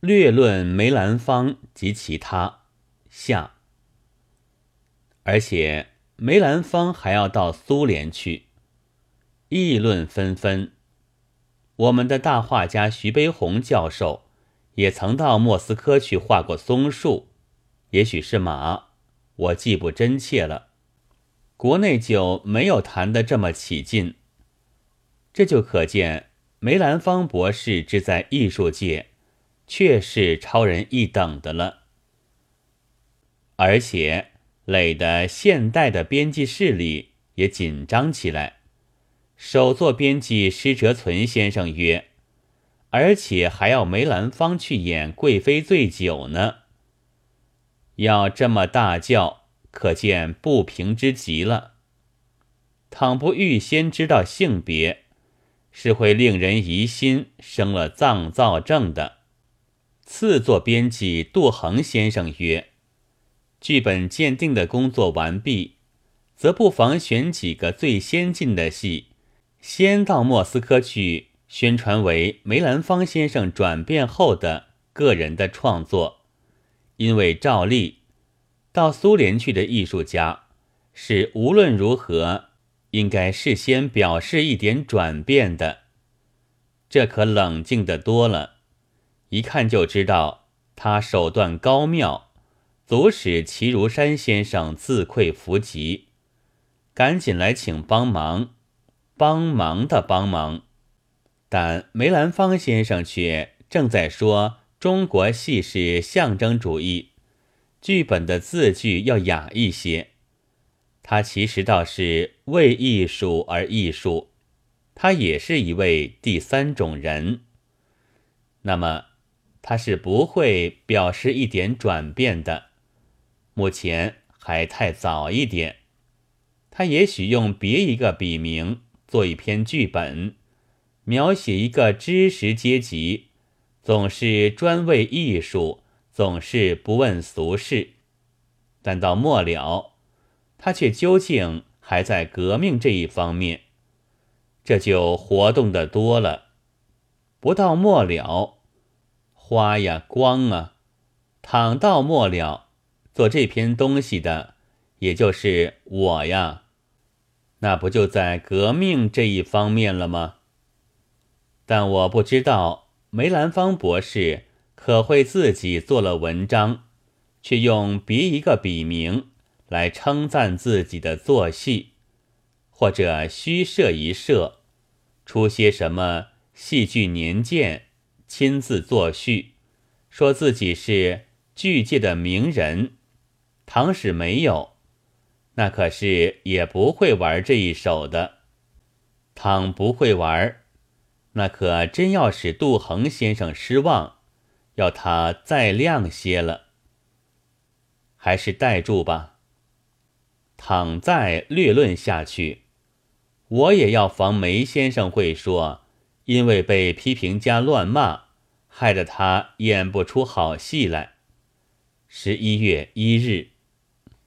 略论梅兰芳及其他下。而且梅兰芳还要到苏联去，议论纷纷。我们的大画家徐悲鸿教授也曾到莫斯科去画过松树，也许是马，我记不真切了。国内就没有谈得这么起劲，这就可见梅兰芳博士之在艺术界，确是超人一等的了，而且。累的现代的编辑室里也紧张起来。首座编辑施哲存先生曰：“而且还要梅兰芳去演《贵妃醉酒》呢。要这么大叫，可见不平之极了。倘不预先知道性别，是会令人疑心生了脏躁症的。”次座编辑杜衡先生曰。剧本鉴定的工作完毕，则不妨选几个最先进的戏，先到莫斯科去宣传为梅兰芳先生转变后的个人的创作。因为照例到苏联去的艺术家是无论如何应该事先表示一点转变的，这可冷静的多了，一看就知道他手段高妙。足使齐如山先生自愧弗及，赶紧来请帮忙，帮忙的帮忙。但梅兰芳先生却正在说中国戏是象征主义，剧本的字句要雅一些。他其实倒是为艺术而艺术，他也是一位第三种人。那么他是不会表示一点转变的。目前还太早一点，他也许用别一个笔名做一篇剧本，描写一个知识阶级，总是专为艺术，总是不问俗事。但到末了，他却究竟还在革命这一方面，这就活动的多了。不到末了，花呀光啊，躺到末了。做这篇东西的，也就是我呀，那不就在革命这一方面了吗？但我不知道梅兰芳博士可会自己做了文章，却用别一个笔名来称赞自己的作戏，或者虚设一设，出些什么戏剧年鉴，亲自作序，说自己是剧界的名人。倘使没有，那可是也不会玩这一手的。倘不会玩，那可真要使杜衡先生失望，要他再亮些了。还是待住吧。倘再略论下去，我也要防梅先生会说，因为被批评家乱骂，害得他演不出好戏来。十一月一日。